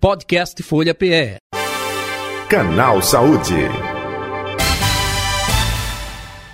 Podcast Folha PE. Canal Saúde.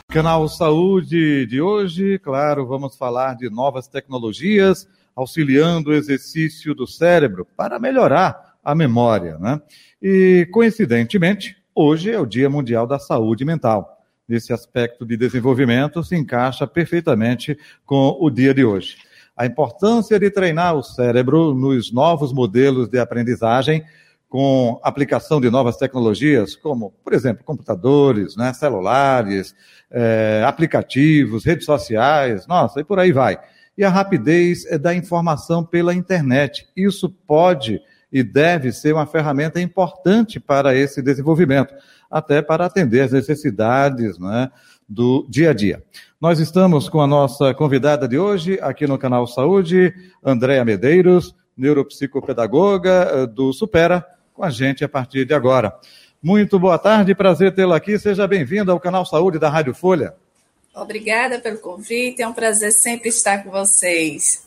Canal Saúde de hoje, claro, vamos falar de novas tecnologias auxiliando o exercício do cérebro para melhorar a memória, né? E coincidentemente, hoje é o Dia Mundial da Saúde Mental. Nesse aspecto de desenvolvimento se encaixa perfeitamente com o dia de hoje. A importância de treinar o cérebro nos novos modelos de aprendizagem com aplicação de novas tecnologias, como, por exemplo, computadores, né, celulares, é, aplicativos, redes sociais, nossa, e por aí vai. E a rapidez é da informação pela internet. Isso pode e deve ser uma ferramenta importante para esse desenvolvimento, até para atender às necessidades né, do dia a dia. Nós estamos com a nossa convidada de hoje, aqui no canal Saúde, Andréa Medeiros, neuropsicopedagoga eh, do Supera, com a gente a partir de agora. Muito boa tarde, prazer tê-la aqui. Seja bem-vinda ao canal Saúde da Rádio Folha. Obrigada pelo convite, é um prazer sempre estar com vocês.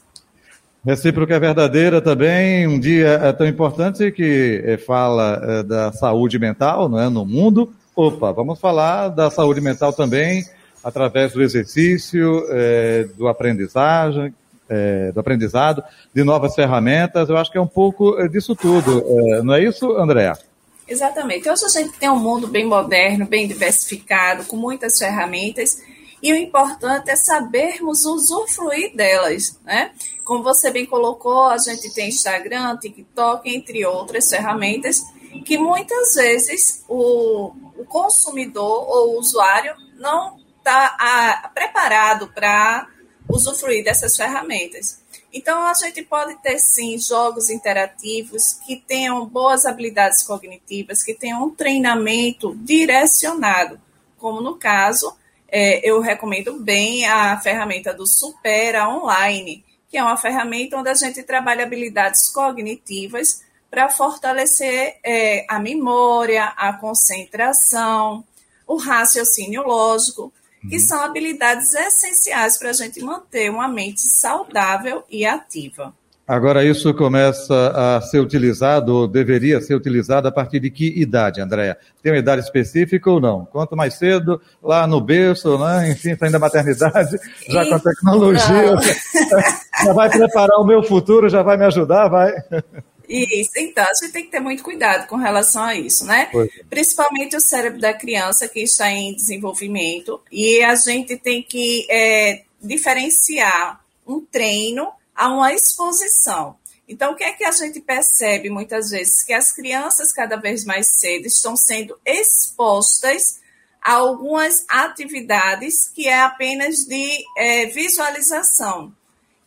Recíproca é verdadeira também, um dia é tão importante que é, fala é, da saúde mental é, no mundo. Opa, vamos falar da saúde mental também através do exercício, é, do aprendizagem, é, do aprendizado, de novas ferramentas. Eu acho que é um pouco disso tudo, não é isso, Andréa? Exatamente. Hoje a gente tem um mundo bem moderno, bem diversificado, com muitas ferramentas e o importante é sabermos usufruir delas, né? Como você bem colocou, a gente tem Instagram, TikTok, entre outras ferramentas, que muitas vezes o, o consumidor ou o usuário não está preparado para usufruir dessas ferramentas. Então, a gente pode ter, sim, jogos interativos que tenham boas habilidades cognitivas, que tenham um treinamento direcionado, como no caso é, eu recomendo bem a ferramenta do Supera Online, que é uma ferramenta onde a gente trabalha habilidades cognitivas para fortalecer é, a memória, a concentração, o raciocínio lógico, que uhum. são habilidades essenciais para a gente manter uma mente saudável e ativa. Agora, isso começa a ser utilizado, ou deveria ser utilizado a partir de que idade, Andréia? Tem uma idade específica ou não? Quanto mais cedo, lá no berço, né? enfim, saindo da maternidade, já com a tecnologia, já vai preparar o meu futuro, já vai me ajudar, vai. Isso, então, a gente tem que ter muito cuidado com relação a isso, né? É. Principalmente o cérebro da criança que está em desenvolvimento, e a gente tem que é, diferenciar um treino a uma exposição. Então, o que é que a gente percebe muitas vezes? Que as crianças, cada vez mais cedo, estão sendo expostas a algumas atividades que é apenas de é, visualização.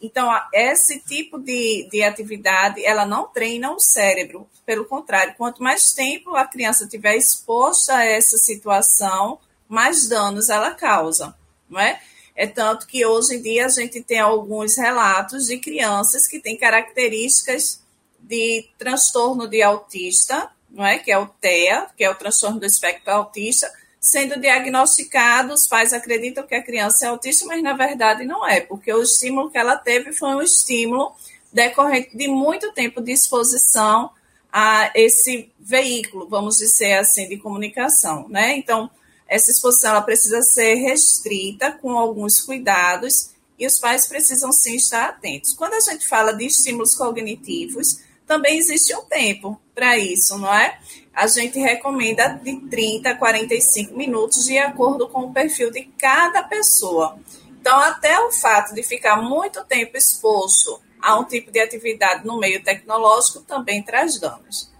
Então, esse tipo de, de atividade, ela não treina o cérebro. Pelo contrário, quanto mais tempo a criança tiver exposta a essa situação, mais danos ela causa, não é? É tanto que hoje em dia a gente tem alguns relatos de crianças que têm características de transtorno de autista, não é? Que é o TEA, que é o transtorno do espectro autista, sendo diagnosticados, os pais acreditam que a criança é autista, mas na verdade não é, porque o estímulo que ela teve foi um estímulo decorrente de muito tempo de exposição a esse veículo, vamos dizer assim, de comunicação, né? Então, essa exposição ela precisa ser restrita com alguns cuidados e os pais precisam sim estar atentos. Quando a gente fala de estímulos cognitivos, também existe um tempo para isso, não é? A gente recomenda de 30 a 45 minutos de acordo com o perfil de cada pessoa. Então, até o fato de ficar muito tempo exposto a um tipo de atividade no meio tecnológico também traz danos.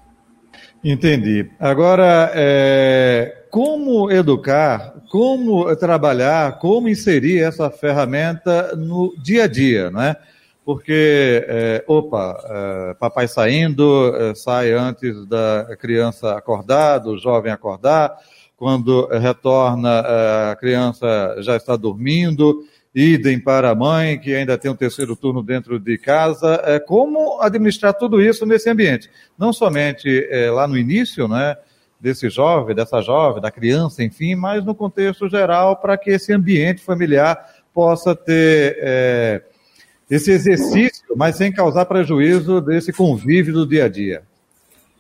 Entendi. Agora, é, como educar, como trabalhar, como inserir essa ferramenta no dia a dia, né? Porque, é, opa, é, papai saindo, é, sai antes da criança acordar, do jovem acordar, quando retorna, é, a criança já está dormindo, idem para a mãe, que ainda tem um terceiro turno dentro de casa. É, como administrar tudo isso nesse ambiente? Não somente é, lá no início, né, desse jovem, dessa jovem, da criança, enfim, mas no contexto geral, para que esse ambiente familiar possa ter esse exercício, mas sem causar prejuízo desse convívio do dia a dia.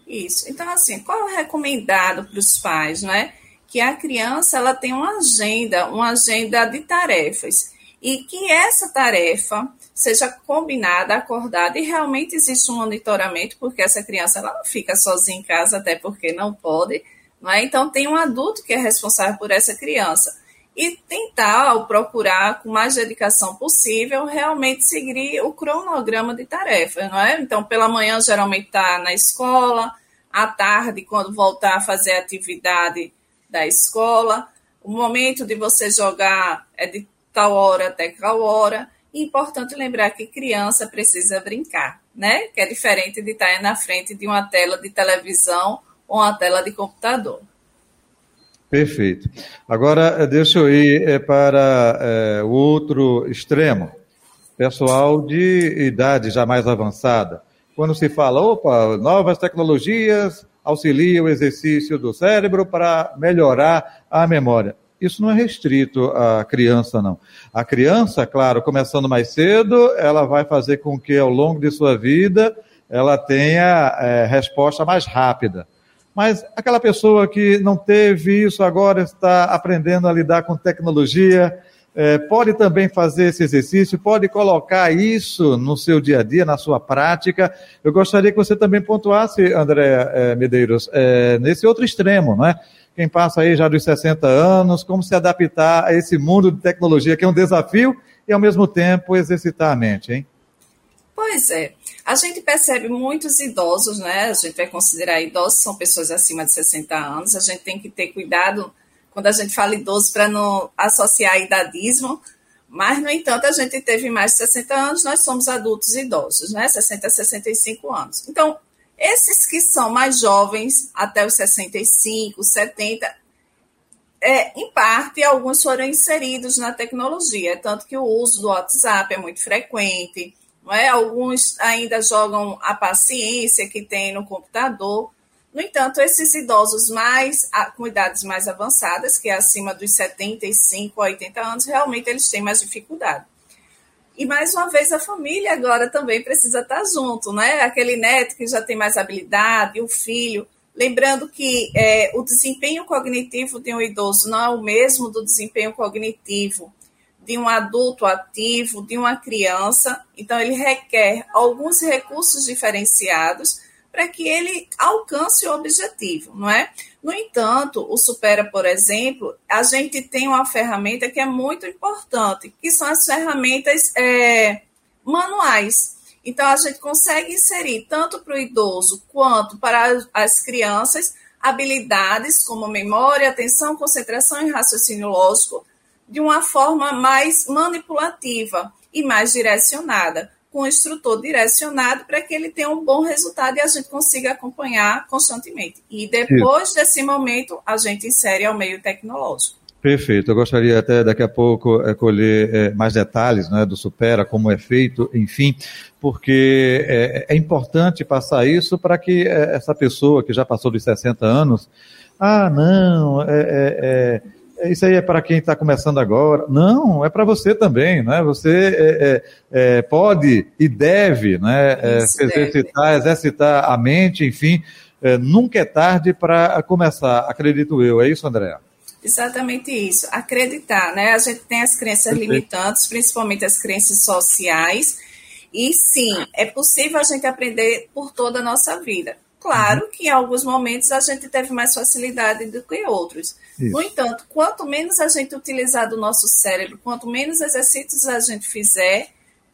Isso. Então, assim, qual é o recomendado para os pais, né? Que a criança ela tem uma agenda, uma agenda de tarefas e que essa tarefa seja combinada, acordada e realmente existe um monitoramento, porque essa criança ela não fica sozinha em casa, até porque não pode, não é? Então tem um adulto que é responsável por essa criança e tentar ou procurar com mais dedicação possível realmente seguir o cronograma de tarefas, não é? Então pela manhã geralmente está na escola, à tarde quando voltar a fazer a atividade da escola, o momento de você jogar é de tal hora até tal hora. E importante lembrar que criança precisa brincar, né? Que é diferente de estar na frente de uma tela de televisão ou uma tela de computador. Perfeito. Agora, eh, deixa eu ir eh, para é, o outro extremo. Pessoal de idade já mais avançada. Quando se fala, opa, novas tecnologias auxiliam o exercício do cérebro para melhorar a memória isso não é restrito à criança, não. A criança, claro, começando mais cedo, ela vai fazer com que ao longo de sua vida ela tenha é, resposta mais rápida. Mas aquela pessoa que não teve isso agora está aprendendo a lidar com tecnologia, é, pode também fazer esse exercício, pode colocar isso no seu dia a dia, na sua prática. Eu gostaria que você também pontuasse, André é, Medeiros, é, nesse outro extremo, não é? quem passa aí já dos 60 anos, como se adaptar a esse mundo de tecnologia, que é um desafio e, ao mesmo tempo, exercitar a mente, hein? Pois é. A gente percebe muitos idosos, né? A gente vai considerar idosos, são pessoas acima de 60 anos. A gente tem que ter cuidado quando a gente fala idoso para não associar idadismo. Mas, no entanto, a gente teve mais de 60 anos, nós somos adultos idosos, né? 60 a 65 anos. Então, esses que são mais jovens, até os 65, 70, é, em parte, alguns foram inseridos na tecnologia, tanto que o uso do WhatsApp é muito frequente, é? alguns ainda jogam a paciência que tem no computador. No entanto, esses idosos mais com idades mais avançadas, que é acima dos 75 a 80 anos, realmente eles têm mais dificuldade. E mais uma vez a família agora também precisa estar junto, né? Aquele neto que já tem mais habilidade, o filho. Lembrando que é, o desempenho cognitivo de um idoso não é o mesmo do desempenho cognitivo de um adulto ativo, de uma criança. Então, ele requer alguns recursos diferenciados para que ele alcance o objetivo, não é? No entanto, o Supera, por exemplo, a gente tem uma ferramenta que é muito importante, que são as ferramentas é, manuais. Então, a gente consegue inserir tanto para o idoso quanto para as crianças habilidades como memória, atenção, concentração e raciocínio lógico de uma forma mais manipulativa e mais direcionada com o instrutor direcionado para que ele tenha um bom resultado e a gente consiga acompanhar constantemente. E depois Isso. desse momento, a gente insere ao meio tecnológico. Perfeito. Eu gostaria até daqui a pouco é, colher é, mais detalhes né, do Supera, como é feito, enfim, porque é, é importante passar isso para que essa pessoa que já passou dos 60 anos, ah, não, é, isso aí é para quem está começando agora. Não, é para você também, né? Você é, é, é, pode e deve, né? É, exercitar, deve. exercitar a mente, enfim. É, nunca é tarde para começar, acredito eu. É isso, Andréa? Exatamente isso. Acreditar, né? A gente tem as crenças Perfeito. limitantes, principalmente as crenças sociais. E sim, é possível a gente aprender por toda a nossa vida. Claro uhum. que em alguns momentos a gente teve mais facilidade do que outros. Isso. No entanto, quanto menos a gente utilizar do nosso cérebro, quanto menos exercícios a gente fizer,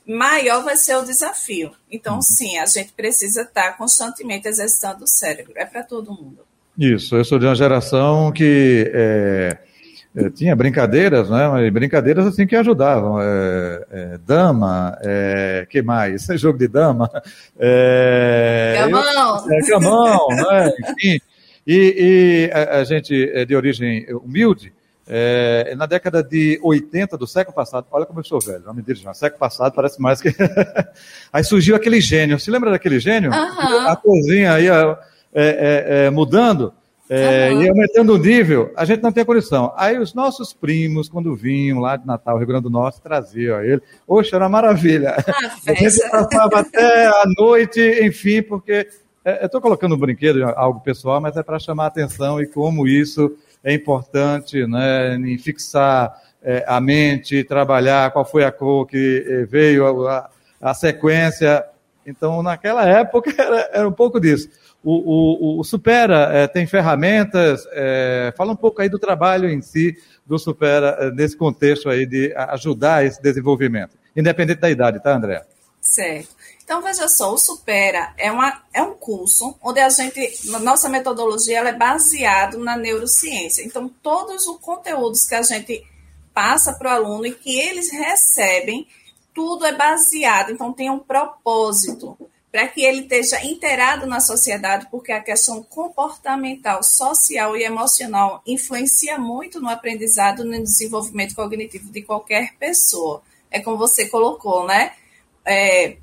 maior vai ser o desafio. Então, uhum. sim, a gente precisa estar constantemente exercitando o cérebro. É para todo mundo. Isso, eu sou de uma geração que é, é, tinha brincadeiras, né? Mas brincadeiras assim que ajudavam. É, é, dama, é, que mais? Jogo de dama. É, camão! Eu, é, camão, né? Enfim. E, e a, a, gente é de origem humilde. É, na década de 80 do século passado, olha como eu sou velho, não me dirija, já, século passado parece mais que. aí surgiu aquele gênio, se lembra daquele gênio? Uhum. A cozinha aí mudando. É, uhum. E aumentando o nível, a gente não tem condição. Aí os nossos primos, quando vinham lá de Natal, Rio Grande do Norte, traziam ele. Oxe, era maravilha. Ah, a gente passava até a noite, enfim, porque É, eu estou colocando um brinquedo, algo pessoal, mas é para chamar a atenção e como isso é importante né, em fixar é, a mente, trabalhar qual foi a cor que é, veio, a, a sequência. Então, naquela época, era, era um pouco disso. O, o, o Supera é, tem ferramentas, é, fala um pouco aí do trabalho em si do Supera, é, nesse contexto aí de ajudar esse desenvolvimento, independente da idade, tá, André? Certo. Então, veja só, o Supera é, uma, é um curso onde a gente, nossa metodologia ela é baseada na neurociência. Então, todos os conteúdos que a gente passa para o aluno e que eles recebem, tudo é baseado, então tem um propósito para que ele esteja inteirado na sociedade, porque a questão comportamental, social e emocional influencia muito no aprendizado no desenvolvimento cognitivo de qualquer pessoa. É como você colocou, né? É,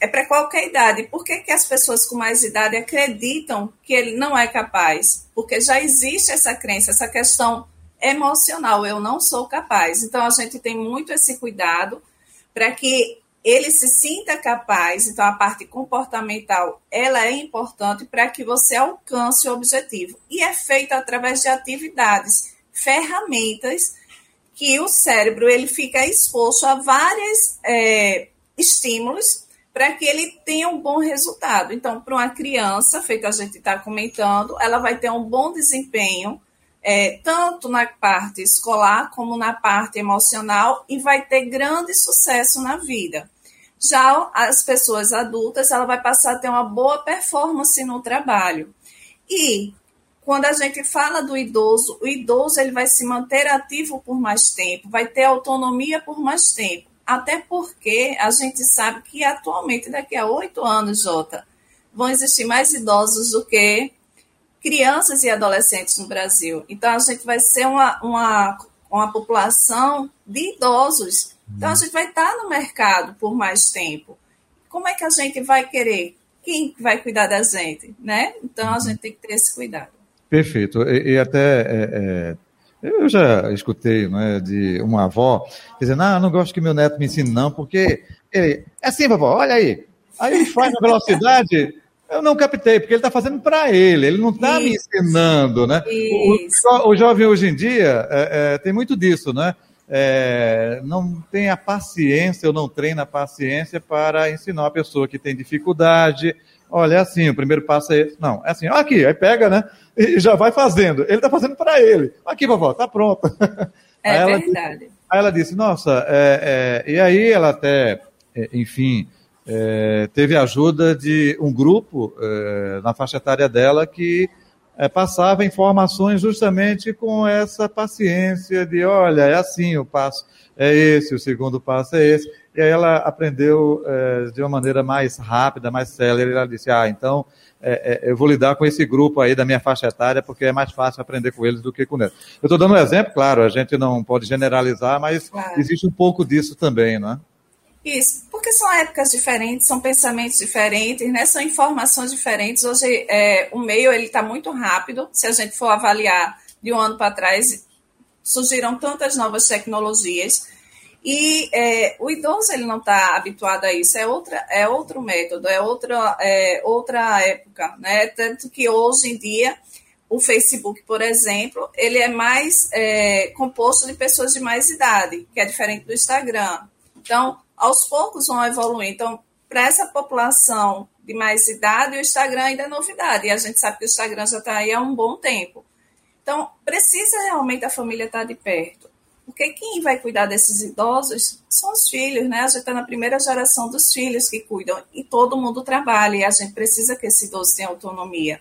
é para qualquer idade. Por que, que as pessoas com mais idade acreditam que ele não é capaz? Porque já existe essa crença, essa questão emocional, eu não sou capaz. Então a gente tem muito esse cuidado para que ele se sinta capaz, então a parte comportamental, ela é importante para que você alcance o objetivo. E é feita através de atividades, ferramentas que o cérebro ele fica exposto a vários é, estímulos para que ele tenha um bom resultado. Então, para uma criança, feito a gente está comentando, ela vai ter um bom desempenho, é, tanto na parte escolar como na parte emocional, e vai ter grande sucesso na vida. Já as pessoas adultas, ela vai passar a ter uma boa performance no trabalho. E quando a gente fala do idoso, o idoso ele vai se manter ativo por mais tempo, vai ter autonomia por mais tempo. Até porque a gente sabe que atualmente, daqui a oito anos, Jota, vão existir mais idosos do que crianças e adolescentes no Brasil. Então, a gente vai ser uma, uma, uma população de idosos então a gente vai estar no mercado por mais tempo. Como é que a gente vai querer? Quem vai cuidar da gente, né? Então a gente tem que ter esse cuidado. Perfeito. E, e até é, é, eu já escutei né, de uma avó dizendo: Ah, não gosto que meu neto me ensine, não, porque ele é assim, vovó, olha aí. Aí faz na velocidade. Eu não captei, porque ele está fazendo para ele, ele não está me ensinando, né? O, o, jovem hoje em dia é, é, tem muito disso, né? é, não tem a paciência ou não treina a paciência para ensinar uma pessoa que tem dificuldade. Olha, é assim, o primeiro passo é esse. Não, é assim, aqui, aí pega, né? E já vai fazendo. Ele está fazendo para ele. Aqui, vovó, tá pronto. É aí verdade. Disse, aí ela disse, nossa, é, é, e aí ela até, é, enfim, é, teve ajuda de um grupo é, na faixa etária dela que é, passava informações justamente com essa paciência de, olha, é assim, o passo é esse, o segundo passo é esse. E aí ela aprendeu é, de uma maneira mais rápida, mais célere. Ela disse, ah, então é, é, eu vou lidar com esse grupo aí da minha faixa etária, porque é mais fácil aprender com eles do que com eles. Eu estou dando um exemplo, claro, a gente não pode generalizar, mas claro. existe um pouco disso também, né? Isso, porque são épocas diferentes, são pensamentos diferentes, né? são informações diferentes. Hoje é, o meio ele está muito rápido. Se a gente for avaliar de um ano para trás, surgiram tantas novas tecnologias e é, o idoso ele não está habituado a isso. É outra, é outro método, é outra, é outra época, né? Tanto que hoje em dia o Facebook, por exemplo, ele é mais é, composto de pessoas de mais idade, que é diferente do Instagram. Então, aos poucos vão evoluir. Então, para essa população de mais idade, o Instagram ainda é novidade. E a gente sabe que o Instagram já está aí há um bom tempo. Então, precisa realmente a família estar tá de perto. Porque quem vai cuidar desses idosos são os filhos, né? A gente está na primeira geração dos filhos que cuidam. E todo mundo trabalha. E a gente precisa que esse idoso tenha autonomia.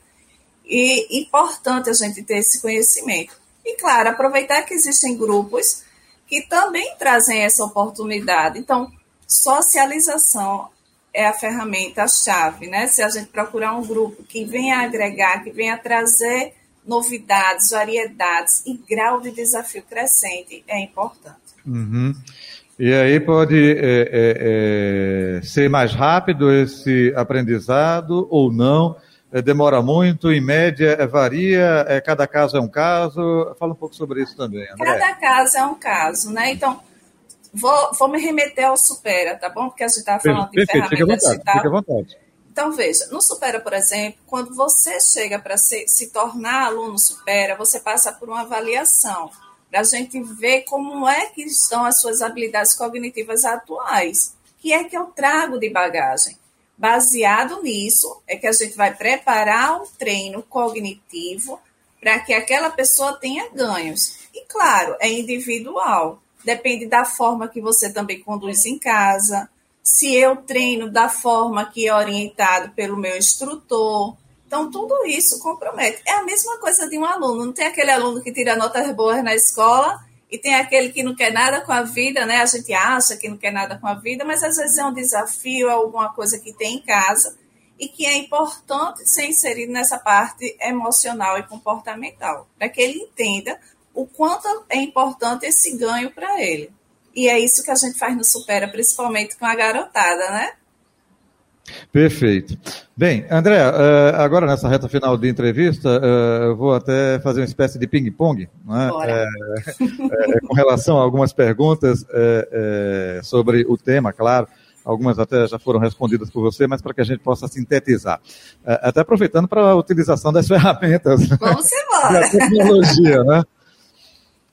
E importante a gente ter esse conhecimento. E, claro, aproveitar que existem grupos que também trazem essa oportunidade. Então, socialização é a ferramenta-chave, né? Se a gente procurar um grupo que venha agregar, que venha trazer novidades, variedades e grau de desafio crescente, é importante. Uhum. E aí pode é, é, é, ser mais rápido esse aprendizado ou não? É, demora muito, em média é, varia, é, cada caso é um caso. Fala um pouco sobre isso também, André. Cada caso é um caso, né? Então, Vou, vou me remeter ao Supera, tá bom? Porque a gente estava falando Perfeito, de fica à vontade, fica à vontade. Então, veja, no Supera, por exemplo, quando você chega para se, se tornar aluno Supera, você passa por uma avaliação, para a gente ver como é que estão as suas habilidades cognitivas atuais. O que é que eu trago de bagagem? Baseado nisso, é que a gente vai preparar um treino cognitivo para que aquela pessoa tenha ganhos. E, claro, é individual. Depende da forma que você também conduz em casa, se eu treino da forma que é orientado pelo meu instrutor. Então, tudo isso compromete. É a mesma coisa de um aluno. Não tem aquele aluno que tira notas boas na escola e tem aquele que não quer nada com a vida, né? A gente acha que não quer nada com a vida, mas às vezes é um desafio, alguma coisa que tem em casa e que é importante ser inserido nessa parte emocional e comportamental, para que ele entenda o quanto é importante esse ganho para ele. E é isso que a gente faz no Supera, principalmente com a garotada, né? Perfeito. Bem, André, eh, agora nessa reta final de entrevista, eh, eu vou até fazer uma espécie de ping-pong, né? é, é, com relação a algumas perguntas é, sobre o tema, claro. Algumas até já foram respondidas por você, mas para que a gente possa sintetizar. Até aproveitando para a utilização das ferramentas. Vamos embora. Da tecnologia, né?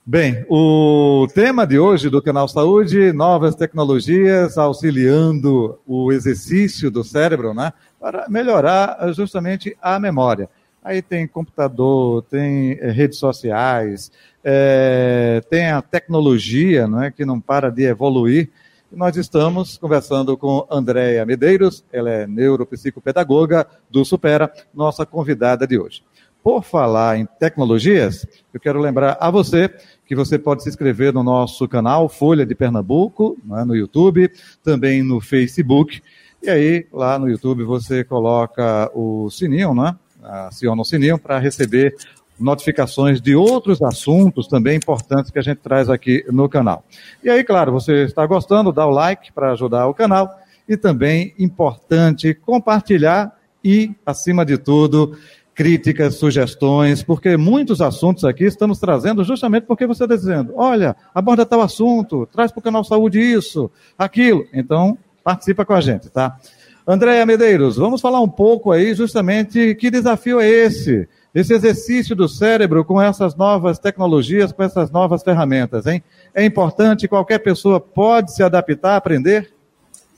Bem, o tema de hoje do canal Saúde, novas tecnologias auxiliando o exercício do cérebro, né, para melhorar justamente a memória. Aí tem computador, tem é, redes sociais, é, tem a tecnologia, não é, que não para de evoluir. Nós estamos conversando com Andréia Medeiros, ela é neuropsicopedagoga do Supera, nossa convidada de hoje. Por falar em tecnologias, eu quero lembrar a você que você pode se inscrever no nosso canal Folha de Pernambuco, né, no YouTube, também no Facebook. E aí, lá no YouTube, você coloca o sininho, né? Aciona o sininho para receber notificações de outros assuntos também importantes que a gente traz aqui no canal. E aí, claro, você está gostando, dá o like para ajudar o canal e também importante compartilhar e, acima de tudo, críticas, sugestões, porque muitos assuntos aqui estamos trazendo justamente porque você está dizendo, olha, aborda tal assunto, traz para o canal Saúde isso, aquilo. Então, participa com a gente, tá? Andréia Medeiros, vamos falar um pouco aí justamente que desafio é esse? Esse exercício do cérebro com essas novas tecnologias, com essas novas ferramentas, hein? É importante, qualquer pessoa pode se adaptar, aprender?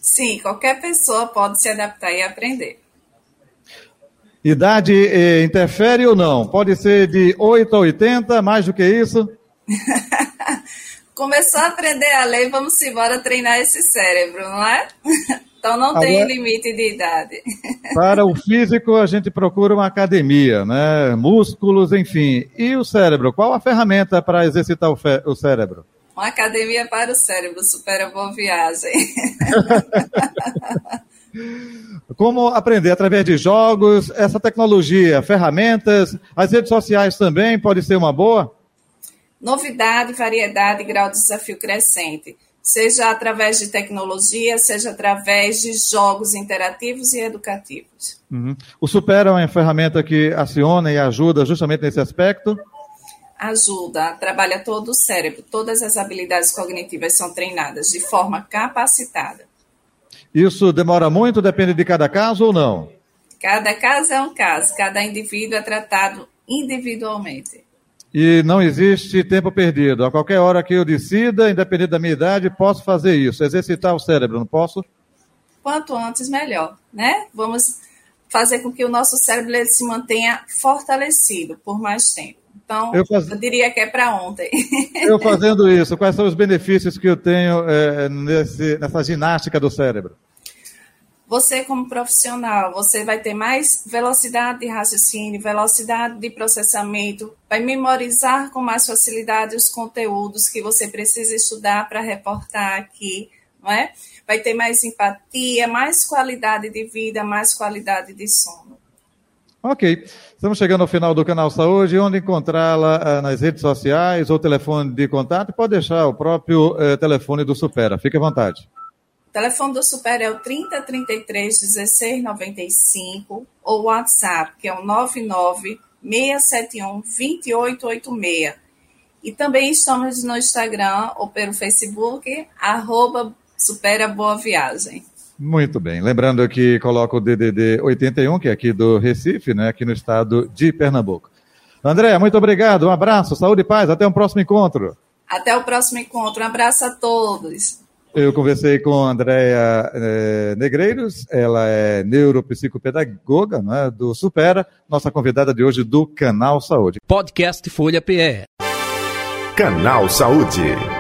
Sim, qualquer pessoa pode se adaptar e aprender. Idade eh, interfere ou não? Pode ser de 8 a 80, mais do que isso? Começou a aprender a ler, vamos embora treinar esse cérebro, não é? Então não Agora, tem limite de idade. Para o físico, a gente procura uma academia, né? Músculos, enfim. E o cérebro? Qual a ferramenta para exercitar o, o cérebro? Uma academia para o cérebro, supera boa viagem. Como aprender através de jogos, essa tecnologia, ferramentas, as redes sociais também pode ser uma boa? Novidade, variedade, grau de desafio crescente. Seja através de tecnologia, seja através de jogos interativos e educativos. Uhum. O Supera é uma ferramenta que aciona e ajuda justamente nesse aspecto? Ajuda, trabalha todo o cérebro, todas as habilidades cognitivas são treinadas de forma capacitada. Isso demora muito, depende de cada caso ou não? Cada caso é um caso, cada indivíduo é tratado individualmente. E não existe tempo perdido. A qualquer hora que eu decida, independente da minha idade, posso fazer isso, exercitar o cérebro, não posso? Quanto antes, melhor, né? Vamos fazer com que o nosso cérebro se mantenha fortalecido por mais tempo. Então, eu, faz... eu diria que é para ontem. Eu fazendo isso, quais são os benefícios que eu tenho é, nesse, nessa ginástica do cérebro? Você, como profissional, você vai ter mais velocidade de raciocínio, velocidade de processamento, vai memorizar com mais facilidade os conteúdos que você precisa estudar para reportar aqui, não é? Vai ter mais empatia, mais qualidade de vida, mais qualidade de sono. Ok. Estamos chegando ao final do canal Saúde, onde encontrá-la uh, nas redes sociais ou telefone de contato. Pode deixar o próprio uh, telefone do Supera. Fique à vontade. O telefone do Supera é o 3033 1695 ou WhatsApp, que é o 99 671 2886. E também estamos no Instagram ou pelo Facebook, arroba Supera Boa Viagem. Muito bem. Lembrando que coloca o DDD 81, que é aqui do Recife, né, aqui no estado de Pernambuco. André, muito obrigado. Um abraço, saúde e paz. Até o um próximo encontro. Até o próximo encontro. Um abraço a todos. Eu conversei com a Andréia é, Negreiros, ela é neuropsicopedagoga né, do Supera, nossa convidada de hoje do Canal Saúde. Podcast Folha PE. Canal Saúde.